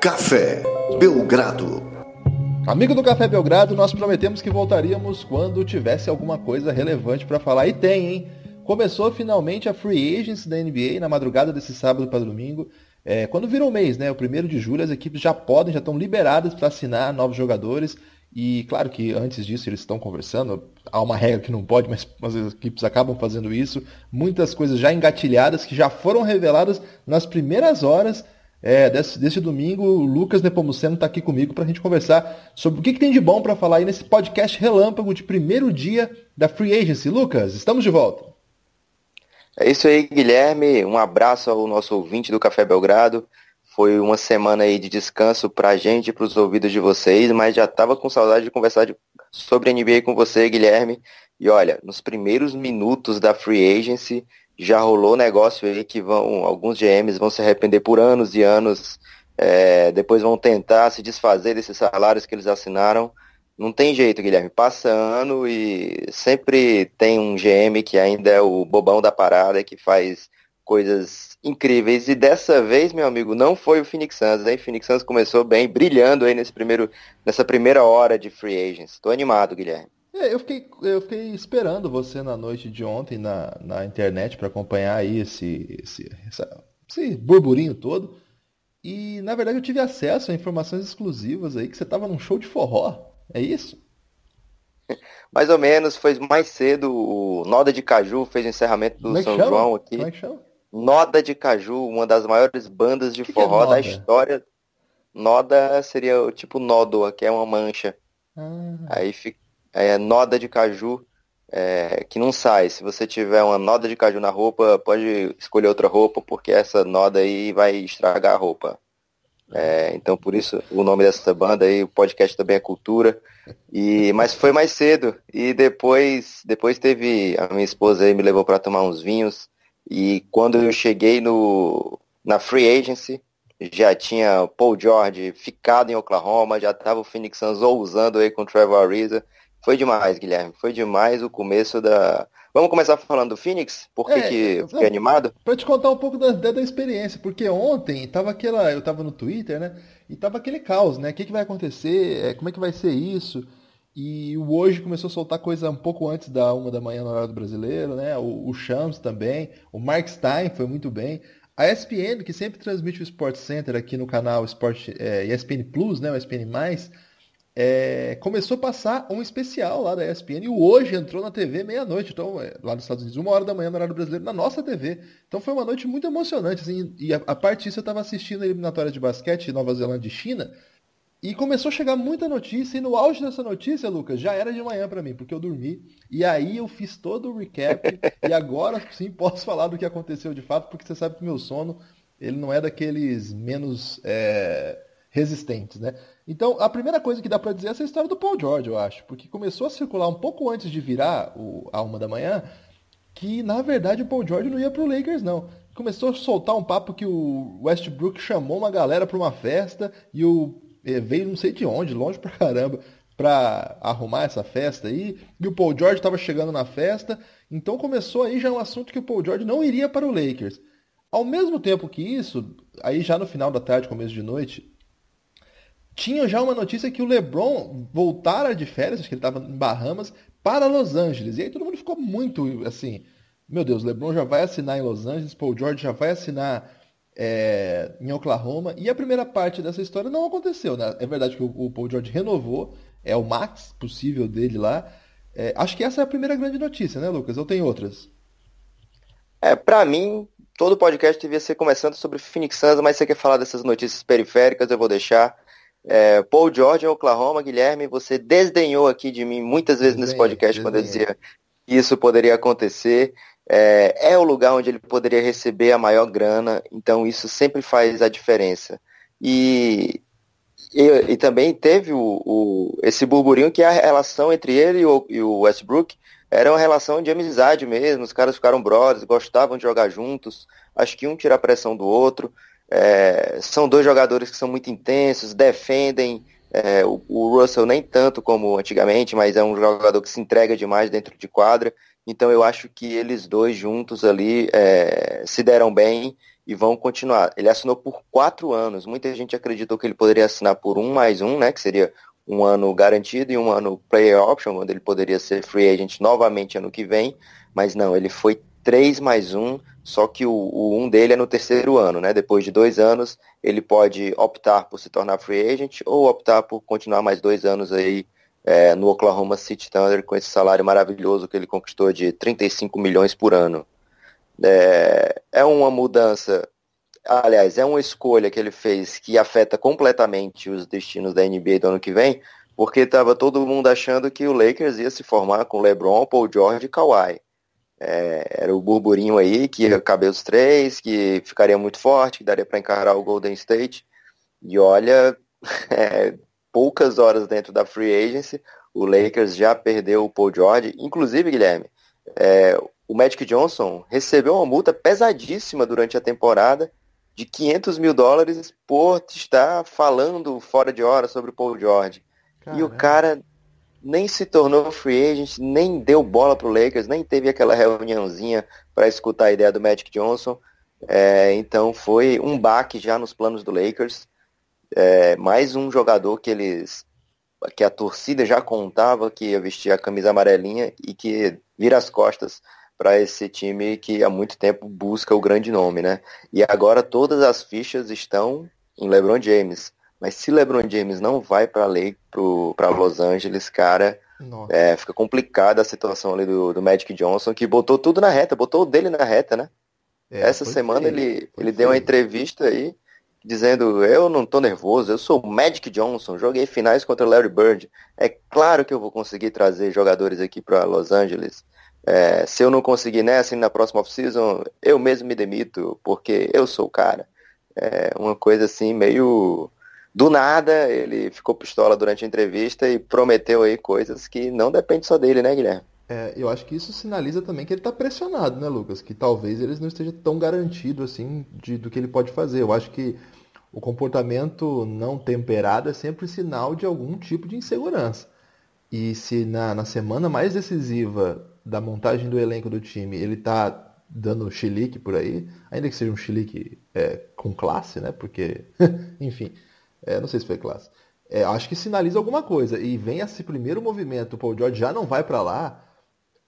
Café Belgrado. Amigo do Café Belgrado, nós prometemos que voltaríamos quando tivesse alguma coisa relevante para falar. E tem, hein? Começou finalmente a Free Agency da NBA na madrugada desse sábado para domingo. É, quando virou o mês, né? O primeiro de julho, as equipes já podem, já estão liberadas para assinar novos jogadores. E claro que antes disso eles estão conversando. Há uma regra que não pode, mas as equipes acabam fazendo isso. Muitas coisas já engatilhadas que já foram reveladas nas primeiras horas é, desse, desse domingo, o Lucas Nepomuceno está aqui comigo para a gente conversar sobre o que, que tem de bom para falar aí nesse podcast relâmpago de primeiro dia da Free Agency. Lucas, estamos de volta. É isso aí, Guilherme. Um abraço ao nosso ouvinte do Café Belgrado. Foi uma semana aí de descanso para a gente e para os ouvidos de vocês, mas já estava com saudade de conversar de, sobre NBA com você, Guilherme. E olha, nos primeiros minutos da Free Agency, já rolou negócio aí que vão, alguns GMs vão se arrepender por anos e anos, é, depois vão tentar se desfazer desses salários que eles assinaram. Não tem jeito, Guilherme. Passa ano e sempre tem um GM que ainda é o bobão da parada, que faz coisas incríveis. E dessa vez, meu amigo, não foi o Phoenix Suns, hein? O Phoenix Suns começou bem, brilhando aí nesse primeiro, nessa primeira hora de free agents. Estou animado, Guilherme. É, eu fiquei, eu fiquei esperando você na noite de ontem na, na internet para acompanhar aí esse, esse, essa, esse burburinho todo. E na verdade eu tive acesso a informações exclusivas aí que você estava num show de forró. É isso? Mais ou menos, foi mais cedo. O Noda de Caju fez o encerramento do é São chama? João aqui. Como é que chama? Noda de Caju, uma das maiores bandas de que forró que é da história. Noda seria tipo nódoa, que é uma mancha. Ah. Aí fica é, noda de caju é, que não sai. Se você tiver uma noda de caju na roupa, pode escolher outra roupa, porque essa noda aí vai estragar a roupa. É, então por isso o nome dessa banda aí, o podcast também é cultura. E, mas foi mais cedo. E depois, depois teve. A minha esposa aí me levou para tomar uns vinhos. E quando eu cheguei no, na Free Agency, já tinha Paul George ficado em Oklahoma, já estava o Phoenix Suns ousando aí com o Trevor Ariza. Foi demais, Guilherme. Foi demais o começo da. Vamos começar falando do Phoenix? Por que, é, que fiquei animado? Pra te contar um pouco da, da, experiência, porque ontem tava aquela. Eu tava no Twitter, né? E tava aquele caos, né? O que, que vai acontecer? É, como é que vai ser isso? E o hoje começou a soltar coisa um pouco antes da uma da manhã no horário do brasileiro, né? O, o Shams também, o Mark Stein foi muito bem. A ESPN, que sempre transmite o Sport Center aqui no canal Sport, é, ESPN Plus, né? O ESPN+, é, começou a passar um especial lá da ESPN e hoje entrou na TV meia-noite, então é, lá nos Estados Unidos, uma hora da manhã no horário brasileiro, na nossa TV. Então foi uma noite muito emocionante, assim, e a, a parte disso eu estava assistindo a eliminatória de basquete Nova Zelândia e China, e começou a chegar muita notícia, e no auge dessa notícia, Lucas, já era de manhã para mim, porque eu dormi, e aí eu fiz todo o recap, e agora sim posso falar do que aconteceu de fato, porque você sabe que meu sono, ele não é daqueles menos é, resistentes, né? Então, a primeira coisa que dá para dizer é essa história do Paul George, eu acho, porque começou a circular um pouco antes de virar o, a uma da manhã, que na verdade o Paul George não ia pro Lakers, não. Começou a soltar um papo que o Westbrook chamou uma galera para uma festa e o eh, veio não sei de onde, longe pra caramba, para arrumar essa festa aí, e o Paul George estava chegando na festa, então começou aí já um assunto que o Paul George não iria para o Lakers. Ao mesmo tempo que isso, aí já no final da tarde, começo de noite, tinha já uma notícia que o LeBron voltara de férias, acho que ele estava em Bahamas, para Los Angeles. E aí todo mundo ficou muito assim, meu Deus, LeBron já vai assinar em Los Angeles, Paul George já vai assinar é, em Oklahoma. E a primeira parte dessa história não aconteceu. Né? É verdade que o, o Paul George renovou, é o max possível dele lá. É, acho que essa é a primeira grande notícia, né, Lucas? Eu tenho outras. É, para mim, todo podcast devia ser começando sobre Phoenix Suns, mas você quer falar dessas notícias periféricas, eu vou deixar. É, Paul George em Oklahoma, Guilherme, você desdenhou aqui de mim muitas vezes nesse podcast quando eu dizia que isso poderia acontecer. É, é, o lugar onde ele poderia receber a maior grana, então isso sempre faz a diferença. E, e, e também teve o, o, esse burburinho que a relação entre ele e o, e o, Westbrook era uma relação de amizade mesmo, os caras ficaram brothers, gostavam de jogar juntos, acho que um tira a pressão do outro. É, são dois jogadores que são muito intensos, defendem. É, o, o, Russell nem tanto como antigamente, mas é um jogador que se entrega demais dentro de quadra. Então eu acho que eles dois juntos ali é, se deram bem e vão continuar. Ele assinou por quatro anos. Muita gente acreditou que ele poderia assinar por um mais um, né? Que seria um ano garantido e um ano player option, onde ele poderia ser free agent novamente ano que vem. Mas não, ele foi três mais um, só que o, o um dele é no terceiro ano, né? Depois de dois anos, ele pode optar por se tornar free agent ou optar por continuar mais dois anos aí é, no Oklahoma City Thunder com esse salário maravilhoso que ele conquistou de 35 milhões por ano. É, é uma mudança, aliás, é uma escolha que ele fez que afeta completamente os destinos da NBA do ano que vem, porque estava todo mundo achando que o Lakers ia se formar com LeBron, Paul George e Kawhi. É, era o burburinho aí que ia caber os três, que ficaria muito forte, que daria para encarar o Golden State. E olha, é, poucas horas dentro da free agency, o Lakers já perdeu o Paul George. Inclusive, Guilherme, é, o Magic Johnson recebeu uma multa pesadíssima durante a temporada de 500 mil dólares por estar falando fora de hora sobre o Paul George. Caramba. E o cara nem se tornou free agent, nem deu bola pro Lakers, nem teve aquela reuniãozinha para escutar a ideia do Magic Johnson. É, então foi um baque já nos planos do Lakers. É, mais um jogador que eles que a torcida já contava que ia vestir a camisa amarelinha e que vira as costas para esse time que há muito tempo busca o grande nome, né? E agora todas as fichas estão em LeBron James. Mas se LeBron James não vai para para Los Angeles, cara, é, fica complicada a situação ali do, do Magic Johnson, que botou tudo na reta, botou o dele na reta, né? É, Essa semana ser, ele, ele deu uma entrevista aí dizendo: Eu não tô nervoso, eu sou o Magic Johnson, joguei finais contra o Larry Bird. É claro que eu vou conseguir trazer jogadores aqui para Los Angeles. É, se eu não conseguir nessa e na próxima off-season, eu mesmo me demito, porque eu sou o cara. É uma coisa assim, meio. Do nada, ele ficou pistola durante a entrevista e prometeu aí coisas que não depende só dele, né, Guilherme? É, eu acho que isso sinaliza também que ele está pressionado, né, Lucas? Que talvez ele não esteja tão garantido assim de, do que ele pode fazer. Eu acho que o comportamento não temperado é sempre sinal de algum tipo de insegurança. E se na, na semana mais decisiva da montagem do elenco do time, ele tá dando chilique por aí, ainda que seja um chilique é, com classe, né? Porque, enfim, é, não sei se foi classe. É, acho que sinaliza alguma coisa. E vem esse primeiro movimento, o Paul George já não vai para lá.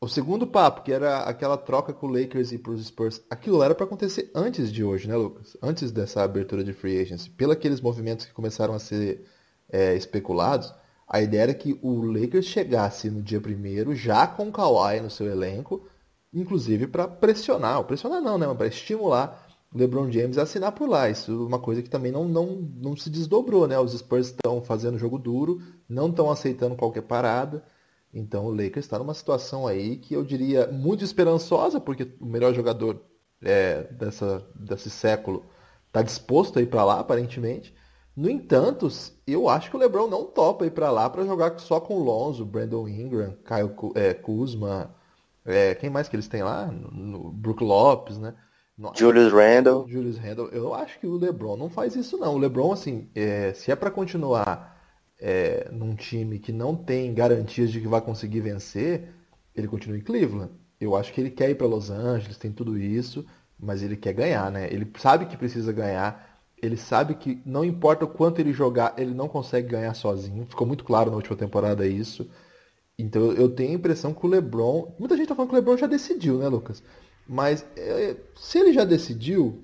O segundo papo, que era aquela troca com o Lakers e para os Spurs, aquilo era para acontecer antes de hoje, né, Lucas? Antes dessa abertura de free agency. Pelos aqueles movimentos que começaram a ser é, especulados, a ideia era que o Lakers chegasse no dia primeiro já com o Kawhi no seu elenco, inclusive para pressionar, pressionar não, né, para estimular LeBron James a assinar por lá. Isso é uma coisa que também não, não, não se desdobrou, né? Os Spurs estão fazendo jogo duro, não estão aceitando qualquer parada. Então o Lakers está numa situação aí que eu diria muito esperançosa, porque o melhor jogador é, dessa, desse século está disposto a ir para lá, aparentemente. No entanto, eu acho que o LeBron não topa ir para lá para jogar só com o Lonzo, Brandon Ingram, Kyle é, Kuzma, é, quem mais que eles têm lá? No, no Brook Lopes, né? Julius Randle. Julius Randle. Eu acho que o LeBron não faz isso não. O LeBron, assim, é, se é para continuar é, num time que não tem garantias de que vai conseguir vencer, ele continua em Cleveland. Eu acho que ele quer ir para Los Angeles, tem tudo isso, mas ele quer ganhar, né? Ele sabe que precisa ganhar ele sabe que não importa o quanto ele jogar, ele não consegue ganhar sozinho. Ficou muito claro na última temporada isso. Então eu tenho a impressão que o LeBron. Muita gente tá falando que o LeBron já decidiu, né, Lucas? Mas é, se ele já decidiu,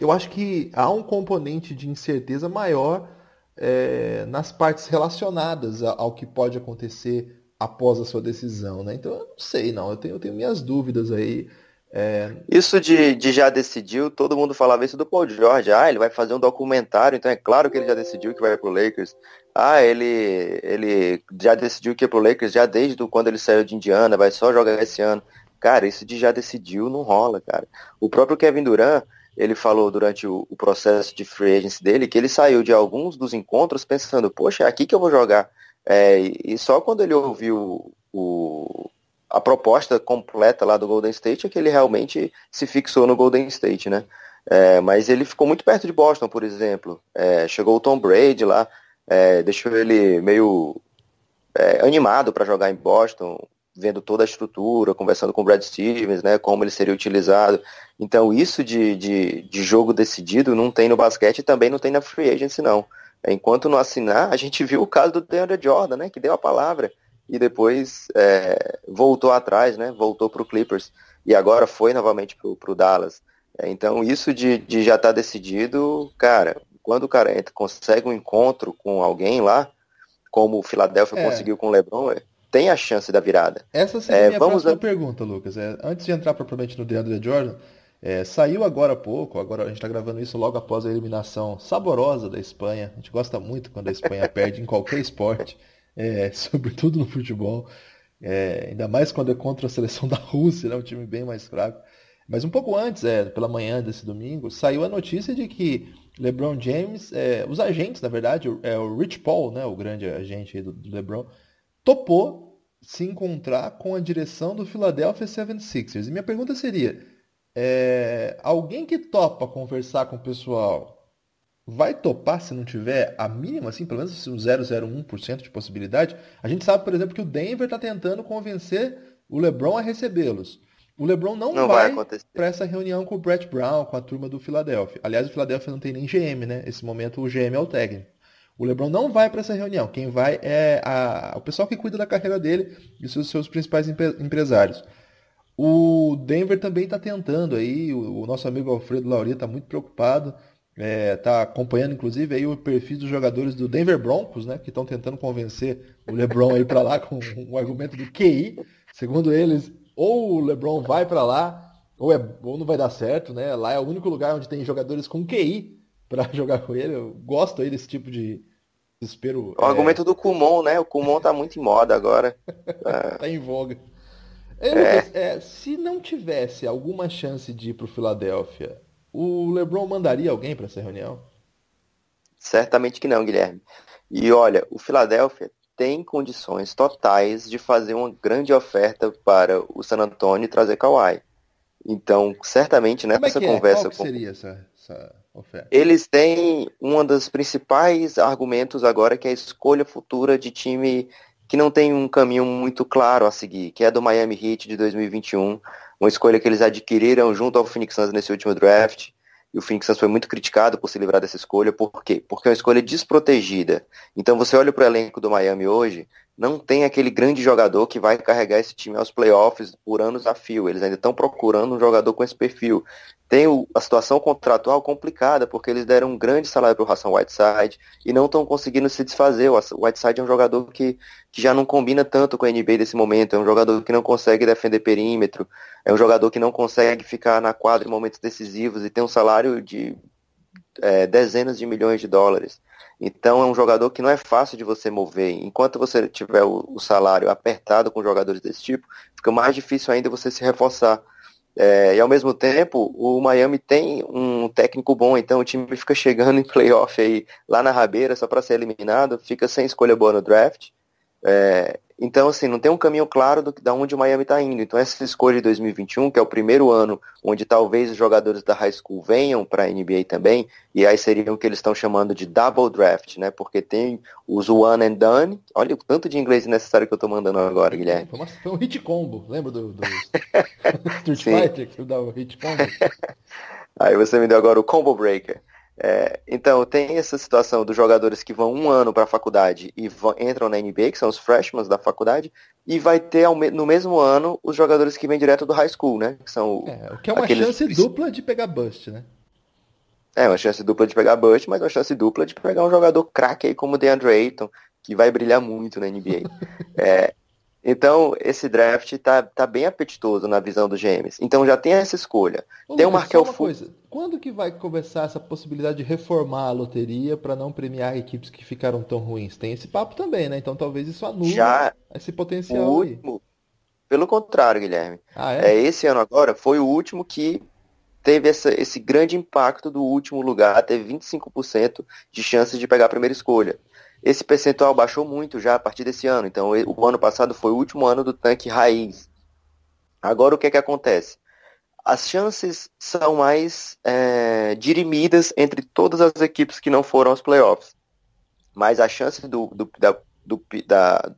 eu acho que há um componente de incerteza maior é, nas partes relacionadas ao que pode acontecer após a sua decisão, né? Então eu não sei, não. Eu tenho, eu tenho minhas dúvidas aí. É... Isso de, de, já decidiu, todo mundo falava isso do Paul George. Ah, ele vai fazer um documentário, então é claro que ele já decidiu que vai pro Lakers. Ah, ele, ele já decidiu que é pro Lakers já desde quando ele saiu de Indiana, vai só jogar esse ano. Cara, isso de já decidiu não rola, cara. O próprio Kevin Durant, ele falou durante o, o processo de free agency dele que ele saiu de alguns dos encontros pensando, poxa, é aqui que eu vou jogar. É, e só quando ele ouviu o, a proposta completa lá do Golden State é que ele realmente se fixou no Golden State, né? É, mas ele ficou muito perto de Boston, por exemplo. É, chegou o Tom Brady lá, é, deixou ele meio é, animado para jogar em Boston. Vendo toda a estrutura, conversando com o Brad Stevens, né, como ele seria utilizado. Então isso de, de, de jogo decidido não tem no basquete e também não tem na free agency não. Enquanto não assinar, a gente viu o caso do DeAndre Jordan, né, que deu a palavra e depois é, voltou atrás, né, voltou para o Clippers e agora foi novamente para o Dallas. É, então isso de, de já estar tá decidido, cara, quando o cara entra, consegue um encontro com alguém lá, como o Philadelphia é. conseguiu com o LeBron, é, tem a chance da virada. Essa seria é, a minha vamos próxima a... pergunta, Lucas. É, antes de entrar propriamente no DeAndre Jordan, é, saiu agora há pouco, agora a gente está gravando isso logo após a eliminação saborosa da Espanha. A gente gosta muito quando a Espanha perde em qualquer esporte, é, sobretudo no futebol. É, ainda mais quando é contra a seleção da Rússia, né, um time bem mais fraco. Mas um pouco antes, é, pela manhã desse domingo, saiu a notícia de que LeBron James, é, os agentes, na verdade, é o Rich Paul, né, o grande agente do, do LeBron, topou se encontrar com a direção do Philadelphia 76ers. E minha pergunta seria: é, alguém que topa conversar com o pessoal vai topar se não tiver a mínima, assim, pelo menos um 0,01% de possibilidade? A gente sabe, por exemplo, que o Denver está tentando convencer o LeBron a recebê-los. O LeBron não, não vai, vai para essa reunião com o Brett Brown, com a turma do Philadelphia. Aliás, o Philadelphia não tem nem GM, né? Nesse momento o GM é o técnico. O LeBron não vai para essa reunião. Quem vai é a, o pessoal que cuida da carreira dele e os seus, seus principais empresários. O Denver também está tentando aí. O, o, nosso amigo Alfredo Lauria está muito preocupado. Está é, tá acompanhando, inclusive, aí o perfil dos jogadores do Denver Broncos, né? Que estão tentando convencer o LeBron a ir para lá com o argumento do QI. Segundo eles, ou o LeBron vai para lá, ou, é, ou não vai dar certo, né? Lá é o único lugar onde tem jogadores com QI para jogar com ele. Eu gosto aí desse tipo de desespero. O é... argumento do Kumon, né? O Kumon tá muito em moda agora. tá em voga. É, Lucas, é, se não tivesse alguma chance de ir pro Filadélfia, o LeBron mandaria alguém para essa reunião? Certamente que não, Guilherme. E olha, o Filadélfia tem condições totais de fazer uma grande oferta para o San Antonio e trazer Kawhi. Então, certamente nessa né, é conversa. Qual com... seria essa, essa? Eles têm um dos principais argumentos agora que é a escolha futura de time que não tem um caminho muito claro a seguir, que é do Miami Heat de 2021, uma escolha que eles adquiriram junto ao Phoenix Suns nesse último draft e o Phoenix Suns foi muito criticado por se livrar dessa escolha. Por quê? Porque é uma escolha desprotegida. Então você olha para o elenco do Miami hoje, não tem aquele grande jogador que vai carregar esse time aos playoffs por anos a fio. Eles ainda estão procurando um jogador com esse perfil. Tem o, a situação contratual complicada, porque eles deram um grande salário para o Hassan Whiteside e não estão conseguindo se desfazer. O Whiteside é um jogador que, que já não combina tanto com a NBA desse momento. É um jogador que não consegue defender perímetro. É um jogador que não consegue ficar na quadra em momentos decisivos e tem um salário de é, dezenas de milhões de dólares. Então é um jogador que não é fácil de você mover. Enquanto você tiver o, o salário apertado com jogadores desse tipo, fica mais difícil ainda você se reforçar. É, e ao mesmo tempo, o Miami tem um técnico bom, então o time fica chegando em playoff aí lá na rabeira só para ser eliminado, fica sem escolha boa no draft. É, então, assim, não tem um caminho claro do, da onde o Miami está indo. Então, essa escolha de 2021, que é o primeiro ano onde talvez os jogadores da high school venham para a NBA também, e aí seria o que eles estão chamando de double draft, né? Porque tem os one and done. Olha o tanto de inglês necessário que eu estou mandando agora, Guilherme. Foi, uma, foi um hit combo, lembra do, do Street Fighter que dá o hit combo? aí você me deu agora o combo breaker. É, então, tem essa situação dos jogadores que vão um ano para a faculdade e vão, entram na NBA, que são os freshmen da faculdade, e vai ter no mesmo ano os jogadores que vêm direto do high school, né? Que são é, o que é uma aqueles... chance dupla de pegar bust, né? É, uma chance dupla de pegar bust, mas uma chance dupla de pegar um jogador craque aí como o DeAndre Ayton, que vai brilhar muito na NBA. é, então, esse draft tá, tá bem apetitoso na visão dos GMs. Então já tem essa escolha. Ô, tem o Markel uma coisa. Quando que vai começar essa possibilidade de reformar a loteria para não premiar equipes que ficaram tão ruins? Tem esse papo também, né? Então talvez isso anule já esse potencial. O último, pelo contrário, Guilherme. Ah, é? é? Esse ano agora foi o último que teve essa, esse grande impacto do último lugar, teve 25% de chances de pegar a primeira escolha. Esse percentual baixou muito já a partir desse ano. Então, o ano passado foi o último ano do tanque raiz. Agora, o que é que acontece? As chances são mais é, dirimidas entre todas as equipes que não foram aos playoffs. Mas a chance do, do, da, do, da,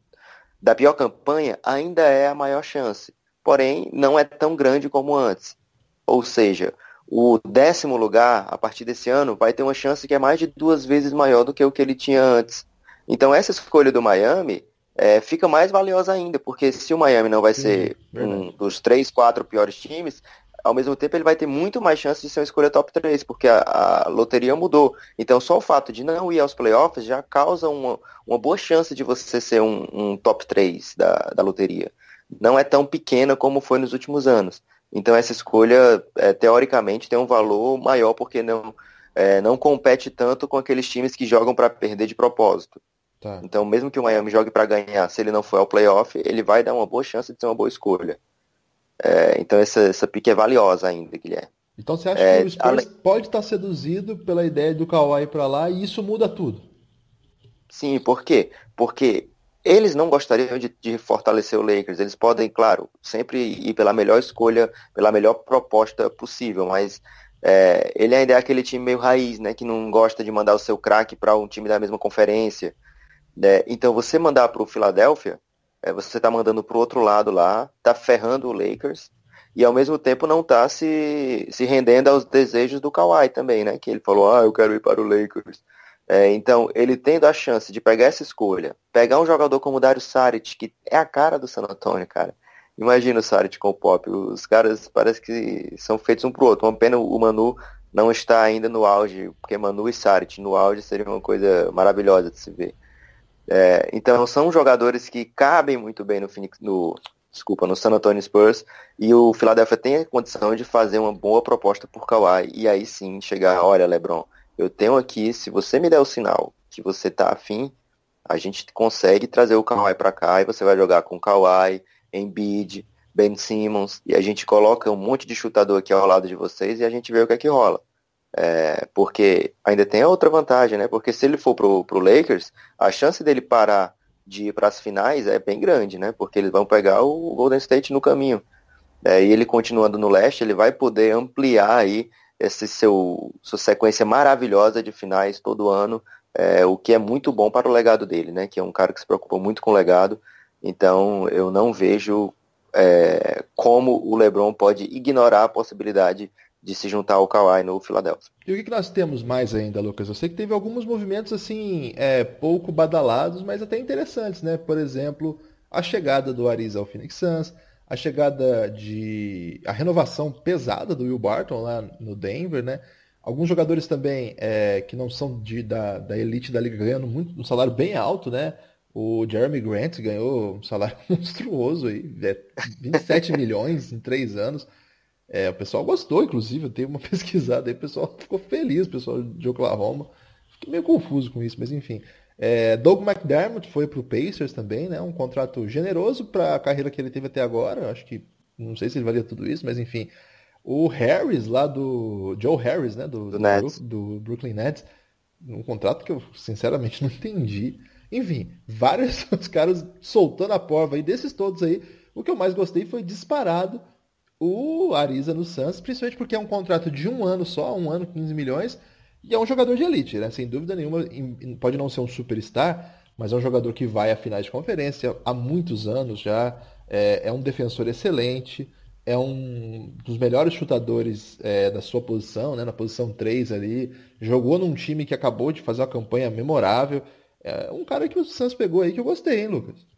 da pior campanha, ainda é a maior chance. Porém, não é tão grande como antes. Ou seja, o décimo lugar, a partir desse ano, vai ter uma chance que é mais de duas vezes maior do que o que ele tinha antes. Então, essa escolha do Miami é, fica mais valiosa ainda, porque se o Miami não vai ser um dos três, quatro piores times, ao mesmo tempo ele vai ter muito mais chance de ser uma escolha top 3, porque a, a, loteria mudou. Então só o fato de não ir aos playoffs já causa uma, uma boa chance de você ser um, um top 3 da, da loteria. Não é tão pequena como foi nos últimos anos. Então essa escolha, é, teoricamente, tem um valor maior porque não, é, não compete tanto com aqueles times que jogam para perder de propósito. Tá. Então, mesmo que o Miami jogue para ganhar, se ele não for ao playoff, ele vai dar uma boa chance de ser uma boa escolha. É, então essa, essa pique é valiosa ainda, Guilherme. Então você acha é, que o Spurs pode estar seduzido pela ideia do Kawhi para lá e isso muda tudo? Sim, por quê? Porque eles não gostariam de, de, fortalecer o Lakers. Eles podem, claro, sempre ir pela melhor escolha, pela melhor proposta possível, mas é, ele ainda é aquele time meio raiz, né? Que não gosta de mandar o seu craque para um time da mesma conferência. Né? Então você mandar para o Philadelphia é, você está mandando para o outro lado lá, está ferrando o Lakers e ao mesmo tempo não está se, se rendendo aos desejos do Kawhi também, né? Que ele falou, ah, eu quero ir para o Lakers. É, então, ele tendo a chance de pegar essa escolha, pegar um jogador como o Dario Saric, que é a cara do San Antonio, cara. Imagina o Saric com o Pop. Os caras parece que são feitos um pro outro. Uma pena o Manu não está ainda no auge, porque Manu e Saric no auge seria uma coisa maravilhosa de se ver. É, então são jogadores que cabem muito bem no Phoenix, no, desculpa, no San Antonio Spurs e o Philadelphia tem a condição de fazer uma boa proposta por Kawhi e aí sim chegar, olha LeBron, eu tenho aqui, se você me der o sinal que você tá afim, a gente consegue trazer o Kawhi para cá e você vai jogar com Kawhi, Embiid, Ben Simmons e a gente coloca um monte de chutador aqui ao lado de vocês e a gente vê o que é que rola. É, porque ainda tem outra vantagem, né? Porque se ele for pro, pro Lakers, a chance dele parar de ir para as finais é bem grande, né? Porque eles vão pegar o Golden State no caminho. É, e ele continuando no leste, ele vai poder ampliar aí esse seu sua sequência maravilhosa de finais todo ano, é, o que é muito bom para o legado dele, né? Que é um cara que se preocupa muito com o legado. Então eu não vejo é, como o LeBron pode ignorar a possibilidade de se juntar ao Kawhi no Philadelphia. E o que, nós temos mais ainda, Lucas? Eu sei que teve alguns movimentos assim, é, pouco badalados, mas até interessantes, né? Por exemplo, a chegada do Ariza ao Phoenix Suns, a chegada de. a renovação pesada do Will Barton lá no Denver, né? Alguns jogadores também é, que não são de, da, da elite da liga ganhando muito, um salário bem alto, né? O Jeremy Grant ganhou um salário monstruoso aí, é 27 milhões em três anos. É, o pessoal gostou, inclusive, eu dei uma pesquisada aí, o pessoal ficou feliz, o pessoal de Oklahoma. Fiquei meio confuso com isso, mas enfim. É, Doug McDermott foi para o Pacers também, né? Um contrato generoso para a carreira que ele teve até agora. Acho que não sei se ele valia tudo isso, mas enfim. O Harris lá do Joe Harris, né? Do, do, do, do Brooklyn Nets, um contrato que eu sinceramente não entendi. Enfim, vários os caras soltando a porva aí desses todos aí. O que eu mais gostei foi disparado o Ariza no Suns, principalmente porque é um contrato de um ano só, um ano, 15 milhões, e é um jogador de elite, né? Sem dúvida nenhuma, pode não ser um superstar, mas é um jogador que vai a finais de conferência há muitos anos já, é, é um defensor excelente, é um dos melhores chutadores é, da sua posição, né? Na posição 3 ali, jogou num time que acabou de fazer uma campanha memorável. É um cara que o Suns pegou aí que eu gostei, hein, Lucas?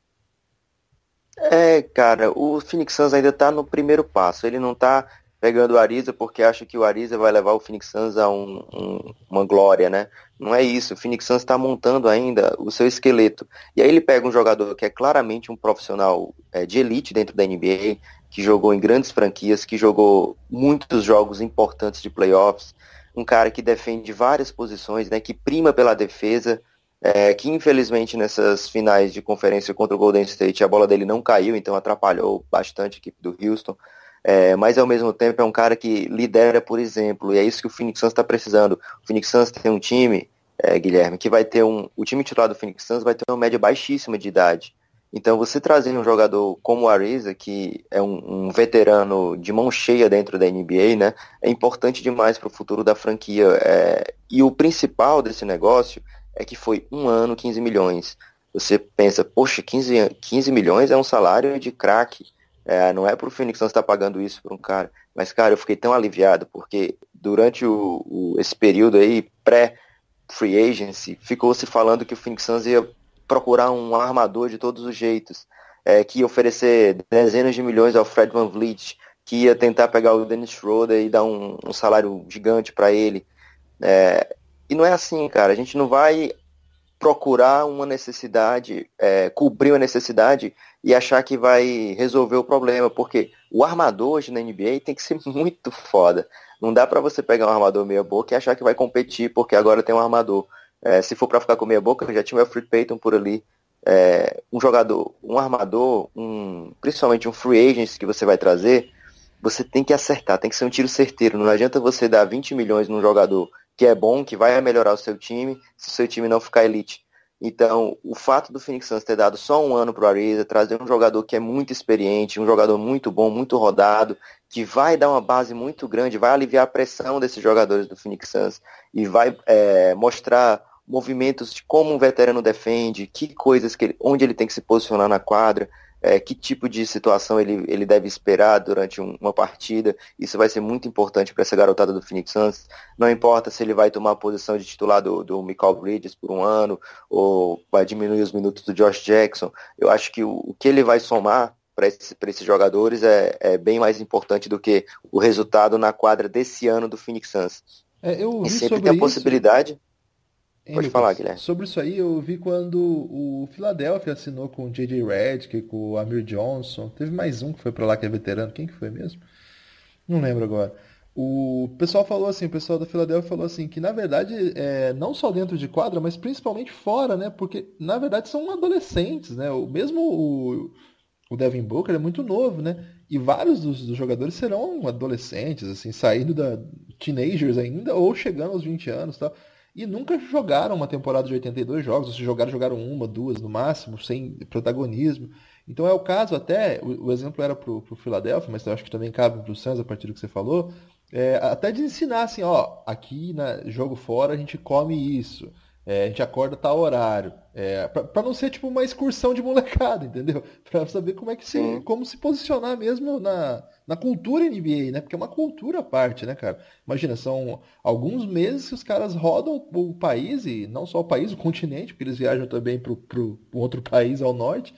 É, cara, o Phoenix Suns ainda tá no primeiro passo. Ele não tá pegando o Ariza porque acha que o Ariza vai levar o Phoenix Suns a um, um, uma glória, né? Não é isso. O Phoenix Suns está montando ainda o seu esqueleto. E aí ele pega um jogador que é claramente um profissional é, de elite dentro da NBA, que jogou em grandes franquias, que jogou muitos jogos importantes de playoffs, um cara que defende várias posições, né? Que prima pela defesa é, que infelizmente nessas finais de conferência contra o Golden State a bola dele não caiu, então atrapalhou bastante a equipe do Houston. É, mas ao mesmo tempo é um cara que lidera por exemplo, e é isso que o Phoenix Suns está precisando. O Phoenix Suns tem um time, é, Guilherme, que vai ter um. O time titular do Phoenix Suns vai ter uma média baixíssima de idade. Então você trazer um jogador como o Ariza, que é um, um, veterano de mão cheia dentro da NBA, né, é importante demais para o futuro da franquia. É, e o principal desse negócio é que foi um ano, 15 milhões. você pensa, poxa, 15, 15 milhões é um salário de craque. É, não é pro Phoenix Suns estar tá pagando isso para um cara. Mas, cara, eu fiquei tão aliviado, porque durante o, o esse período aí, pré-free agency, ficou se falando que o Phoenix Suns ia procurar um armador de todos os jeitos, é, que ia oferecer dezenas de milhões ao Fred Van Vliet, que ia tentar pegar o Dennis Schroeder e dar um, um salário gigante para ele. É, e não é assim, cara. A gente não vai procurar uma necessidade, é, cobrir uma necessidade e achar que vai resolver o problema, porque o armador hoje na NBA tem que ser muito foda. Não dá para você pegar um armador meia boca e achar que vai competir porque agora tem um armador. É, se for para ficar com meia boca, já tinha o Alfred Payton por ali. É, um jogador, um armador, um, principalmente um free agent que você vai trazer, você tem que acertar, tem que ser um tiro certeiro. Não adianta você dar 20 milhões num jogador que é bom, que vai melhorar o seu time, se o seu time não ficar elite. Então, o fato do Phoenix Suns ter dado só um ano para o Ariza, trazer um jogador que é muito experiente, um jogador muito bom, muito rodado, que vai dar uma base muito grande, vai aliviar a pressão desses jogadores do Phoenix Suns e vai é, mostrar movimentos de como um veterano defende, que coisas que ele, onde ele tem que se posicionar na quadra é, que tipo de situação ele, ele deve esperar durante um, uma partida. Isso vai ser muito importante para essa garotada do Phoenix Suns. Não importa se ele vai tomar a posição de titular do, do Michael Bridges por um ano ou vai diminuir os minutos do Josh Jackson. Eu acho que o, o que ele vai somar para esse, esses jogadores é, é, bem mais importante do que o resultado na quadra desse ano do Phoenix Suns. É, e sempre tem a possibilidade. Isso Pode falar, Guilherme. Sobre isso aí, eu vi quando o Philadelphia assinou com o J.J. Redick, com o Amir Johnson. Teve mais um que foi para lá que é veterano. Quem que foi mesmo? Não lembro agora. O pessoal falou assim, o pessoal da Philadelphia falou assim, que na verdade, é, não só dentro de quadra, mas principalmente fora, né? Porque na verdade são adolescentes, né? O mesmo o, o Devin Booker é muito novo, né? E vários dos, dos, jogadores serão adolescentes, assim, saindo da teenagers ainda ou chegando aos 20 anos, tal e nunca jogaram uma temporada de 82 jogos, ou se jogaram, jogaram uma, duas no máximo, sem protagonismo. Então é o caso até, o, o exemplo era para o Philadelphia, mas eu acho que também cabe para o Suns a partir do que você falou, é, até de ensinar assim, ó, aqui na jogo fora a gente come isso. É, a gente acorda tal horário. É, para não ser tipo uma excursão de molecada, entendeu? Para saber como é que se, como se posicionar mesmo na, na cultura NBA, né? Porque é uma cultura à parte, né, cara? Imagina, são alguns meses que os caras rodam o país, e não só o país, o continente, porque eles viajam também para o outro país ao norte,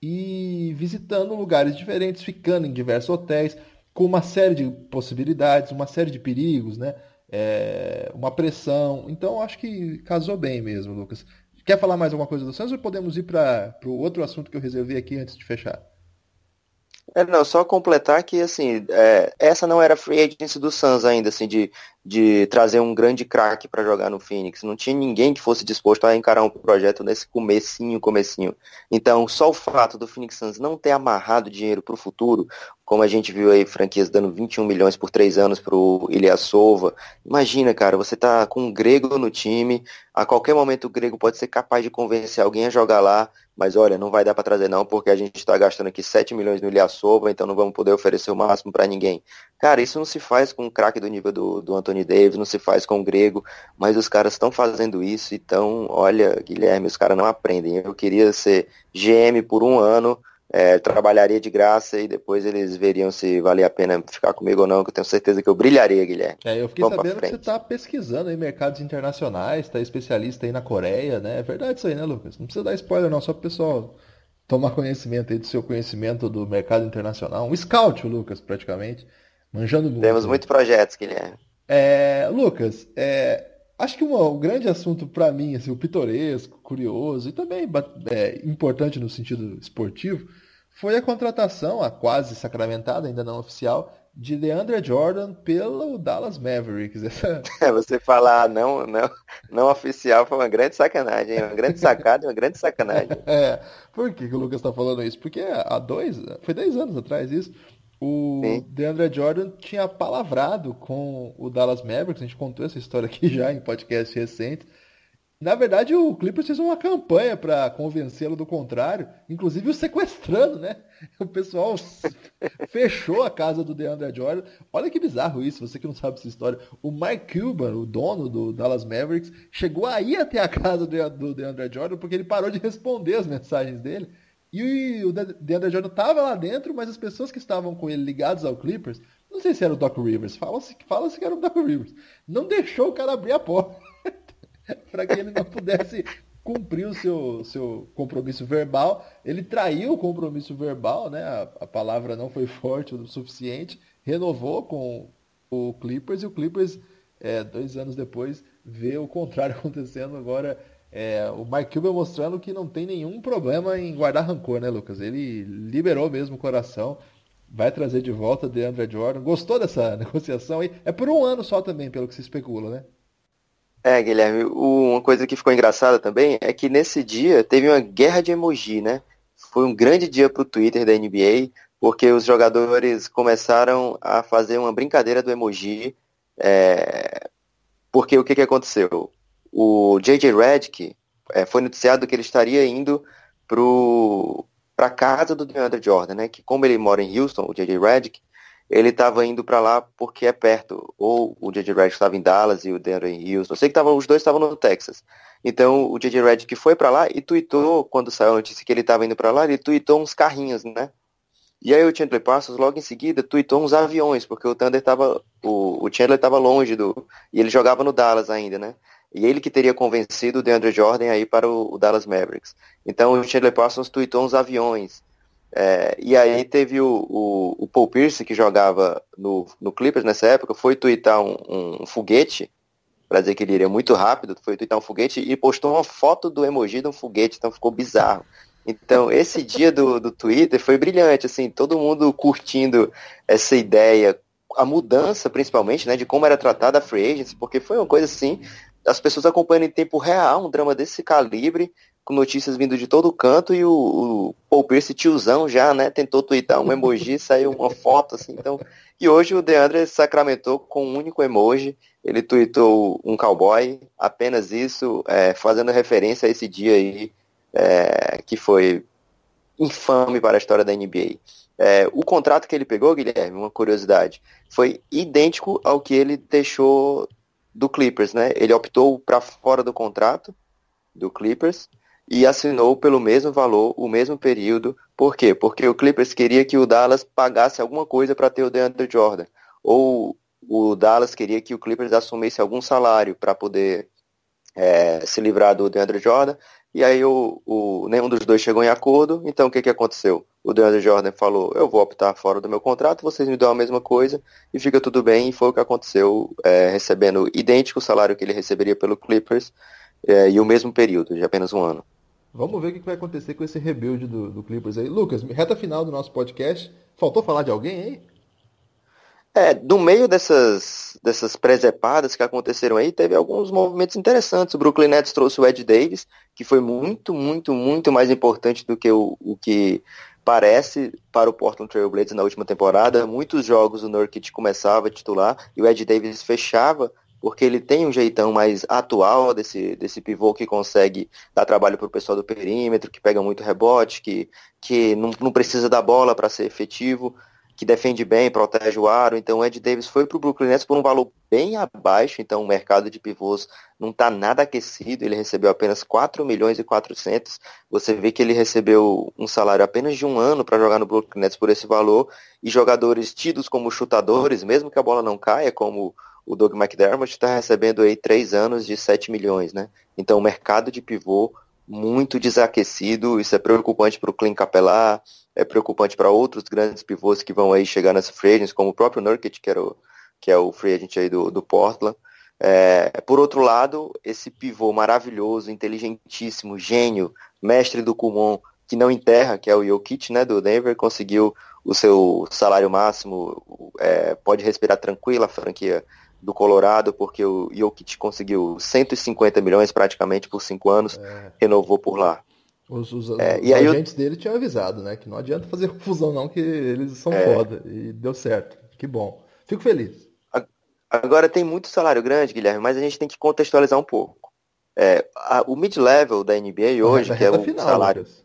e visitando lugares diferentes, ficando em diversos hotéis, com uma série de possibilidades, uma série de perigos, né? é, uma pressão. Então acho que casou bem mesmo, Lucas. Quer falar mais alguma coisa do Santos ou podemos ir para o outro assunto que eu reservei aqui antes de fechar? É, não, só completar que, assim, é, essa não era free agency do Suns ainda, assim, de, de trazer um grande craque para jogar no Phoenix. Não tinha ninguém que fosse disposto a encarar um projeto nesse comecinho, comecinho. Então, só o fato do Phoenix Suns não ter amarrado dinheiro para o futuro, como a gente viu aí franquias dando 21 milhões por três anos pro Ilyasova. Imagina, cara, você tá com um grego no time, a qualquer momento o grego pode ser capaz de convencer alguém a jogar lá, mas olha, não vai dar para trazer não, porque a gente está gastando aqui 7 milhões no Ilyasova, então não vamos poder oferecer o máximo para ninguém. Cara, isso não se faz com um craque do nível do, do Anthony Davis, não se faz com o grego, mas os caras estão fazendo isso, então, olha, Guilherme, os caras não aprendem. Eu queria ser GM por um ano, é, trabalharia de graça e depois eles veriam se valia a pena ficar comigo ou não, que eu tenho certeza que eu brilharia, Guilherme. É, eu fiquei Vamos sabendo que você está pesquisando aí mercados internacionais, está especialista aí na Coreia, né? É verdade isso aí, né, Lucas? Não precisa dar spoiler não, só para o pessoal tomar conhecimento aí do seu conhecimento do mercado internacional. Um scout, Lucas, praticamente. Manjando muito. Temos muitos projetos, Guilherme. É, Lucas, é, acho que um grande assunto para mim, assim, o pitoresco, curioso e também é, importante no sentido esportivo, foi a contratação, a quase sacramentada, ainda não oficial, de DeAndre Jordan pelo Dallas Mavericks. É, você falar não, não, não oficial foi uma grande sacanagem, uma grande sacada, uma grande sacanagem. É, por que, que o Lucas está falando isso? Porque há dois, foi dez anos atrás isso, o Sim. DeAndre Jordan tinha palavrado com o Dallas Mavericks, a gente contou essa história aqui já em podcast recente, Na verdade, o Clippers fez uma campanha para convencê-lo do contrário, inclusive o sequestrando, né? O pessoal fechou a casa do DeAndre Jordan. Olha que bizarro isso, você que não sabe essa história. O Mike Cuban, o dono do Dallas Mavericks, chegou aí até a casa do DeAndre Jordan porque ele parou de responder as mensagens dele. E o DeAndre Jordan estava lá dentro, mas as pessoas que estavam com ele ligados ao Clippers, não sei se era o Doc Rivers, fala-se fala que era o Doc Rivers, não deixou o cara abrir a porta. para que ele não pudesse cumprir o seu, seu compromisso verbal. Ele traiu o compromisso verbal, né? A, a, palavra não foi forte o suficiente, renovou com o Clippers e o Clippers, é, dois anos depois, vê o contrário acontecendo. Agora, é, o Mike Cuban mostrando que não tem nenhum problema em guardar rancor, né, Lucas? Ele liberou mesmo o coração. Vai trazer de volta DeAndre Jordan. Gostou dessa negociação aí? É por um ano só também, pelo que se especula, né? É, Guilherme, uma coisa que ficou engraçada também é que nesse dia teve uma guerra de emoji, né? Foi um grande dia para o Twitter da NBA, porque os jogadores começaram a fazer uma brincadeira do emoji. É... Porque o que, que aconteceu? O J.J. Redick é, foi noticiado que ele estaria indo para a casa do DeAndre Jordan, né? Que como ele mora em Houston, o J.J. Redick, ele estava indo para lá porque é perto. Ou o J.J. Redick estava em Dallas e o Denver em Houston. Eu sei que tava, os dois estavam no Texas. Então o J.J. Redick foi para lá e tweetou, quando saiu a notícia que ele estava indo para lá, ele tweetou uns carrinhos, né? E aí o Chandler Parsons logo em seguida tweetou uns aviões, porque o Thunder tava. O, o Chandler estava longe do. E ele jogava no Dallas ainda, né? E ele que teria convencido o DeAndre Jordan aí para o, Dallas Mavericks. Então o Chandler Parsons tweetou uns aviões. É, e aí teve o, o, o, Paul Pierce, que jogava no, no Clippers nessa época, foi twittar um, um foguete, para dizer que ele iria muito rápido, foi twittar um foguete e postou uma foto do emoji de um foguete, então ficou bizarro. Então, esse dia do, do Twitter foi brilhante, assim, todo mundo curtindo essa ideia, a mudança, principalmente, né, de como era tratada a free agency, porque foi uma coisa assim, as pessoas acompanhando em tempo real um drama desse calibre, com notícias vindo de todo canto e o, o Paul Pierce tiozão já, né, tentou twittar um emoji, saiu uma foto assim, então, e hoje o DeAndre sacramentou com um único emoji, ele tweetou um cowboy, apenas isso, é, fazendo referência a esse dia aí, é, que foi infame para a história da NBA. É, o contrato que ele pegou, Guilherme, uma curiosidade, foi idêntico ao que ele deixou do Clippers, né? Ele optou para fora do contrato do Clippers e assinou pelo mesmo valor, o mesmo período. Por quê? Porque o Clippers queria que o Dallas pagasse alguma coisa para ter o DeAndre Jordan. Ou o Dallas queria que o Clippers assumisse algum salário para poder é, se livrar do DeAndre Jordan. E aí o, o, nenhum dos dois chegou em acordo. Então o que, que aconteceu? O DeAndre Jordan falou, eu vou optar fora do meu contrato, vocês me dão a mesma coisa e fica tudo bem. E foi o que aconteceu, é, recebendo idêntico salário que ele receberia pelo Clippers é, e o mesmo período, de apenas um ano. Vamos ver o que vai acontecer com esse rebuild do, do Clippers aí. Lucas, reta final do nosso podcast. Faltou falar de alguém aí? É, no meio dessas, dessas presepadas que aconteceram aí, teve alguns movimentos interessantes. O Brooklyn Nets trouxe o Ed Davis, que foi muito, muito, muito mais importante do que o, o que parece para o Portland Trail Blazers na última temporada. Muitos jogos o Nurkic começava a titular e o Ed Davis fechava porque ele tem um jeitão mais atual desse, desse pivô que consegue dar trabalho para o pessoal do perímetro, que pega muito rebote, que, que não, não precisa da bola para ser efetivo, que defende bem, protege o aro. Então o Ed Davis foi para o Brooklyn Nets por um valor bem abaixo, então o mercado de pivôs não está nada aquecido, ele recebeu apenas 4 milhões e 400. Você vê que ele recebeu um salário apenas de um ano para jogar no Brooklyn Nets por esse valor, e jogadores tidos como chutadores, mesmo que a bola não caia, como o Doug McDermott está recebendo aí três anos de 7 milhões, né? Então o mercado de pivô muito desaquecido, isso é preocupante para o Clint Capelá, é preocupante para outros grandes pivôs que vão aí chegar nas free agents, como o próprio Nurkic, que, era o, que é o free agent aí do, do Portland. É, por outro lado, esse pivô maravilhoso, inteligentíssimo, gênio, mestre do Kumon, que não enterra, que é o Jokic, né, do Denver, conseguiu o seu salário máximo, é, pode respirar tranquila a franquia do Colorado, porque o Jokic conseguiu 150 milhões praticamente por cinco anos, é. renovou por lá. Os, os, é, os agentes eu... dele tinham avisado, né? Que não adianta fazer confusão não, que eles são é. foda. E deu certo. Que bom. Fico feliz. Agora tem muito salário grande, Guilherme, mas a gente tem que contextualizar um pouco. É, a, o mid-level da NBA hoje, que é o final, salário. Lucas.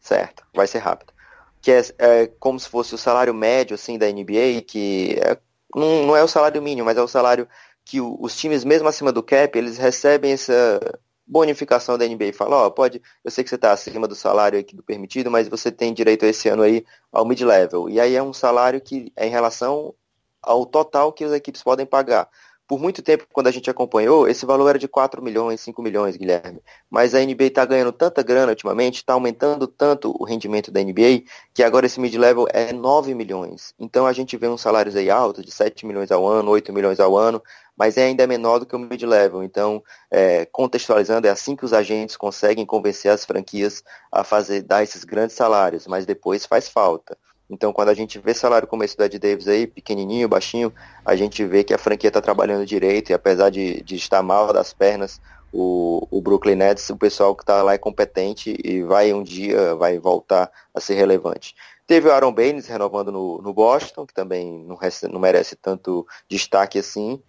Certo, vai ser rápido. Que é, é, como se fosse o salário médio assim da NBA, que é, não, não é o salário mínimo, mas é o salário que o, os times, mesmo acima do cap, eles recebem essa bonificação da NBA. Fala, ó, oh, pode, eu sei que você está acima do salário aqui do permitido, mas você tem direito esse ano aí ao mid-level. E aí é um salário que é em relação ao total que as equipes podem pagar por muito tempo, quando a gente acompanhou, esse valor era de 4 milhões, 5 milhões, Guilherme. Mas a NBA está ganhando tanta grana ultimamente, está aumentando tanto o rendimento da NBA, que agora esse mid-level é 9 milhões. Então a gente vê uns salários aí altos, de 7 milhões ao ano, 8 milhões ao ano, mas é ainda menor do que o mid-level. Então, é, contextualizando, é assim que os agentes conseguem convencer as franquias a fazer dar esses grandes salários, mas depois faz falta. Então, quando a gente vê salário como esse do Ed Davis aí, pequenininho, baixinho, a gente vê que a franquia está trabalhando direito e apesar de, de estar mal das pernas, o, o Brooklyn Nets, o pessoal que está lá é competente e vai um dia, vai voltar a ser relevante. Teve o Aaron Baines renovando no, no Boston, que também não, não, merece tanto destaque assim.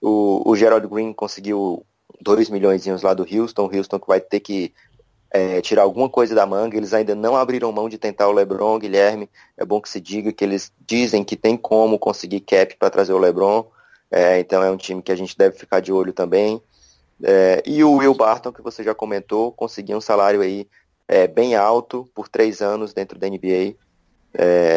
O, o Gerald Green conseguiu 2 milhões lá do Houston, o Houston que vai ter que é, tirar alguma coisa da manga. Eles ainda não abriram mão de tentar o LeBron, Guilherme. É bom que se diga que eles dizem que tem como conseguir cap para trazer o LeBron. É, então é um time que a gente deve ficar de olho também. É, e o Will Barton, que você já comentou, conseguiu um salário aí é, bem alto por três anos dentro da NBA.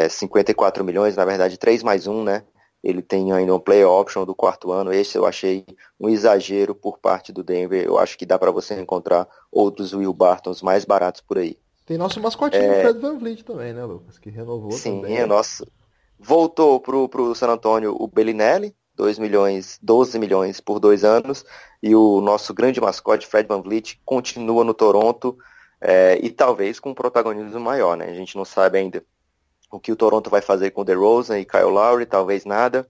54 é, milhões, na verdade, 3 mais 1, né? Ele tem ainda um play option do quarto ano. Esse eu achei um exagero por parte do Denver. Eu acho que dá para você encontrar outros Will Bartons mais baratos por aí. Tem nosso mascotinho, é... Fred Van Vliet também, né, Lucas? Que renovou Sim, também. é nosso. Voltou pro, pro San Antonio o Bellinelli, 2 milhões, 12 milhões por dois anos. E o nosso grande mascote, Fred Van Vliet, continua no Toronto. É, e talvez com um protagonismo maior, né? A gente não sabe ainda o que o Toronto vai fazer com o DeRozan e Kyle Lowry, talvez nada,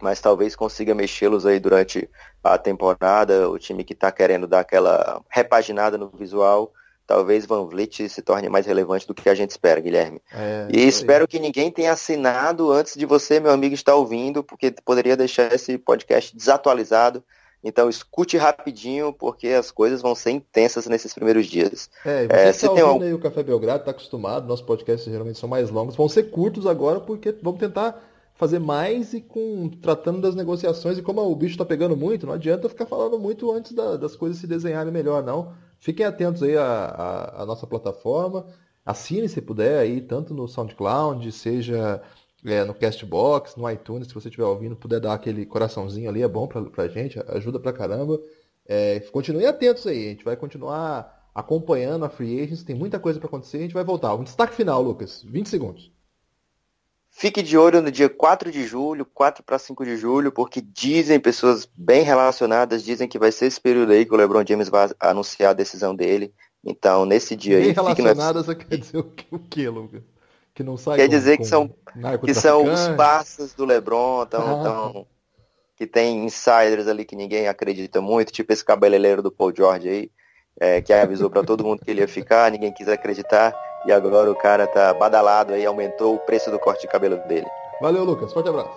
mas talvez consiga mexê-los aí durante a temporada, o time que está querendo dar aquela repaginada no visual, talvez Van Vliet se torne mais relevante do que a gente espera, Guilherme. É, e espero que ninguém tenha assinado antes de você, meu amigo, estar ouvindo, porque poderia deixar esse podcast desatualizado então escute rapidinho, porque as coisas vão ser intensas nesses primeiros dias. É, você é, está ouvindo algum... aí o Café Belgrado, está acostumado, nossos podcasts geralmente são mais longos, vão ser curtos agora, porque vamos tentar fazer mais e com tratando das negociações e como o bicho está pegando muito, não adianta ficar falando muito antes da, das coisas se desenharem melhor, não. Fiquem atentos aí à, à nossa plataforma, assine se puder aí, tanto no SoundCloud, seja é, no Castbox, no iTunes, se você estiver ouvindo, puder dar aquele coraçãozinho ali, é bom pra, pra gente, ajuda pra caramba. É, continue atentos aí, a gente vai continuar acompanhando a Free Agents, tem muita coisa para acontecer, a gente vai voltar. Um destaque final, Lucas, 20 segundos. Fique de olho no dia 4 de julho, 4 para 5 de julho, porque dizem pessoas bem relacionadas, dizem que vai ser esse período aí que o LeBron James vai anunciar a decisão dele. Então, nesse dia bem aí. Bem relacionadas no... quer dizer o que, que Lucas? Que não sai Quer com, dizer que são, que são os passos do LeBron, tão, ah. tão, que tem insiders ali que ninguém acredita muito, tipo esse cabeleireiro do Paul George aí, é, que avisou para todo mundo que ele ia ficar, ninguém quis acreditar, e agora o cara tá badalado aí, aumentou o preço do corte de cabelo dele. Valeu, Lucas. Forte abraço.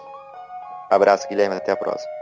Abraço, Guilherme. Até a próxima.